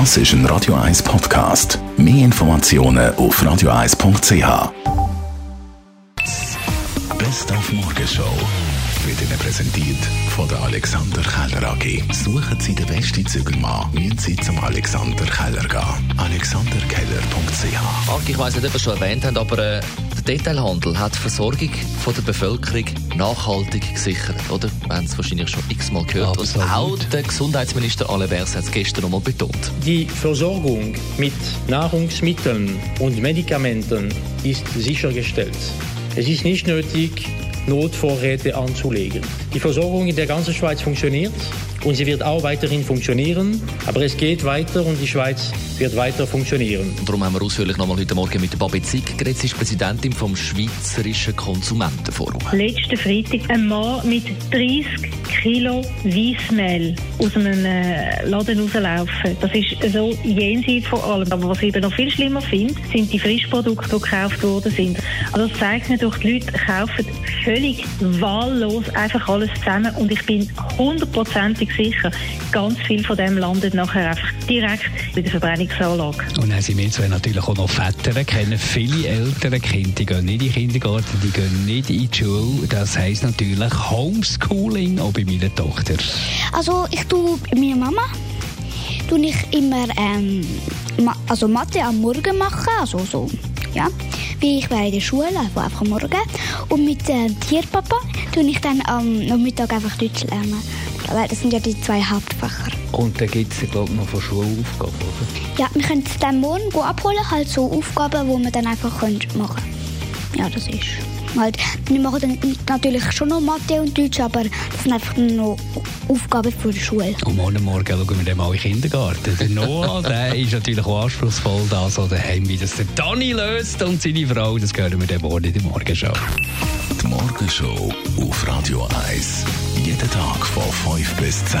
Das ist ein Radio 1 Podcast. Mehr Informationen auf radio1.ch. Best auf Morgenshow wird Ihnen präsentiert von der Alexander Keller AG. Suchen Sie den besten Zügelmann, müssen Sie zum Alexander Keller gehen. alexanderkeller.ch Marc, ich weiss nicht, ob es schon erwähnt habt, aber äh, Detailhandel hat die Versorgung von der Bevölkerung nachhaltig gesichert, oder? Wir haben es wahrscheinlich schon x-mal gehört. Und Absolut. auch der Gesundheitsminister Alevers hat es gestern noch mal betont. Die Versorgung mit Nahrungsmitteln und Medikamenten ist sichergestellt. Es ist nicht nötig, Notvorräte anzulegen. Die Versorgung in der ganzen Schweiz funktioniert und sie wird auch weiterhin funktionieren, aber es geht weiter und die Schweiz wird weiter funktionieren. Und darum haben wir ausführlich noch mal heute Morgen mit der Babette Zick geredet. Sie ist Präsidentin vom Schweizerischen Konsumentenforum. Letzten Freitag ein Mann mit 30 Kilo Weissmehl aus einem äh, Laden rauslaufen. Das ist so jenseits von allem. Aber was ich eben noch viel schlimmer finde, sind die Frischprodukte, die gekauft worden sind. Also das zeigt mir doch, die Leute kaufen völlig wahllos einfach alles zusammen und ich bin hundertprozentig sicher, ganz viel von dem landet nachher einfach direkt in der Verbrennungsanlage. Und dann sind wir zwei natürlich auch noch Väter, kennen viele ältere Kinder, die gehen nicht in den Kindergarten, die gehen nicht in die Schule. Das heisst natürlich Homeschooling, auch bei meiner Tochter. Also ich tue meiner Mama tue ich immer ähm, also Mathe am Morgen machen, also so ja, wie ich wäre in der Schule, also einfach am Morgen. Und mit äh, Tierpapa tue ich dann am Nachmittag einfach Deutsch lernen. Weil das sind ja die zwei Hauptfächer. Und dann gibt es, glaube ich, noch von Schulaufgaben, oder? Ja, wir können es dann morgen abholen, halt so Aufgaben, die wir dann einfach machen können. Ja, das ist halt, wir machen dann natürlich schon noch Mathe und Deutsch, aber das sind einfach noch Aufgaben für die Schule. Und morgen Morgen schauen wir dann mal in den Kindergarten. Der Noah, der ist natürlich auch anspruchsvoll da, so daheim, wie das der Dani löst und seine Frau, das hören wir dann morgen in der Morgenshow. Die Morgenshow auf Radio 1. Jeden Tag von 5 bis 10.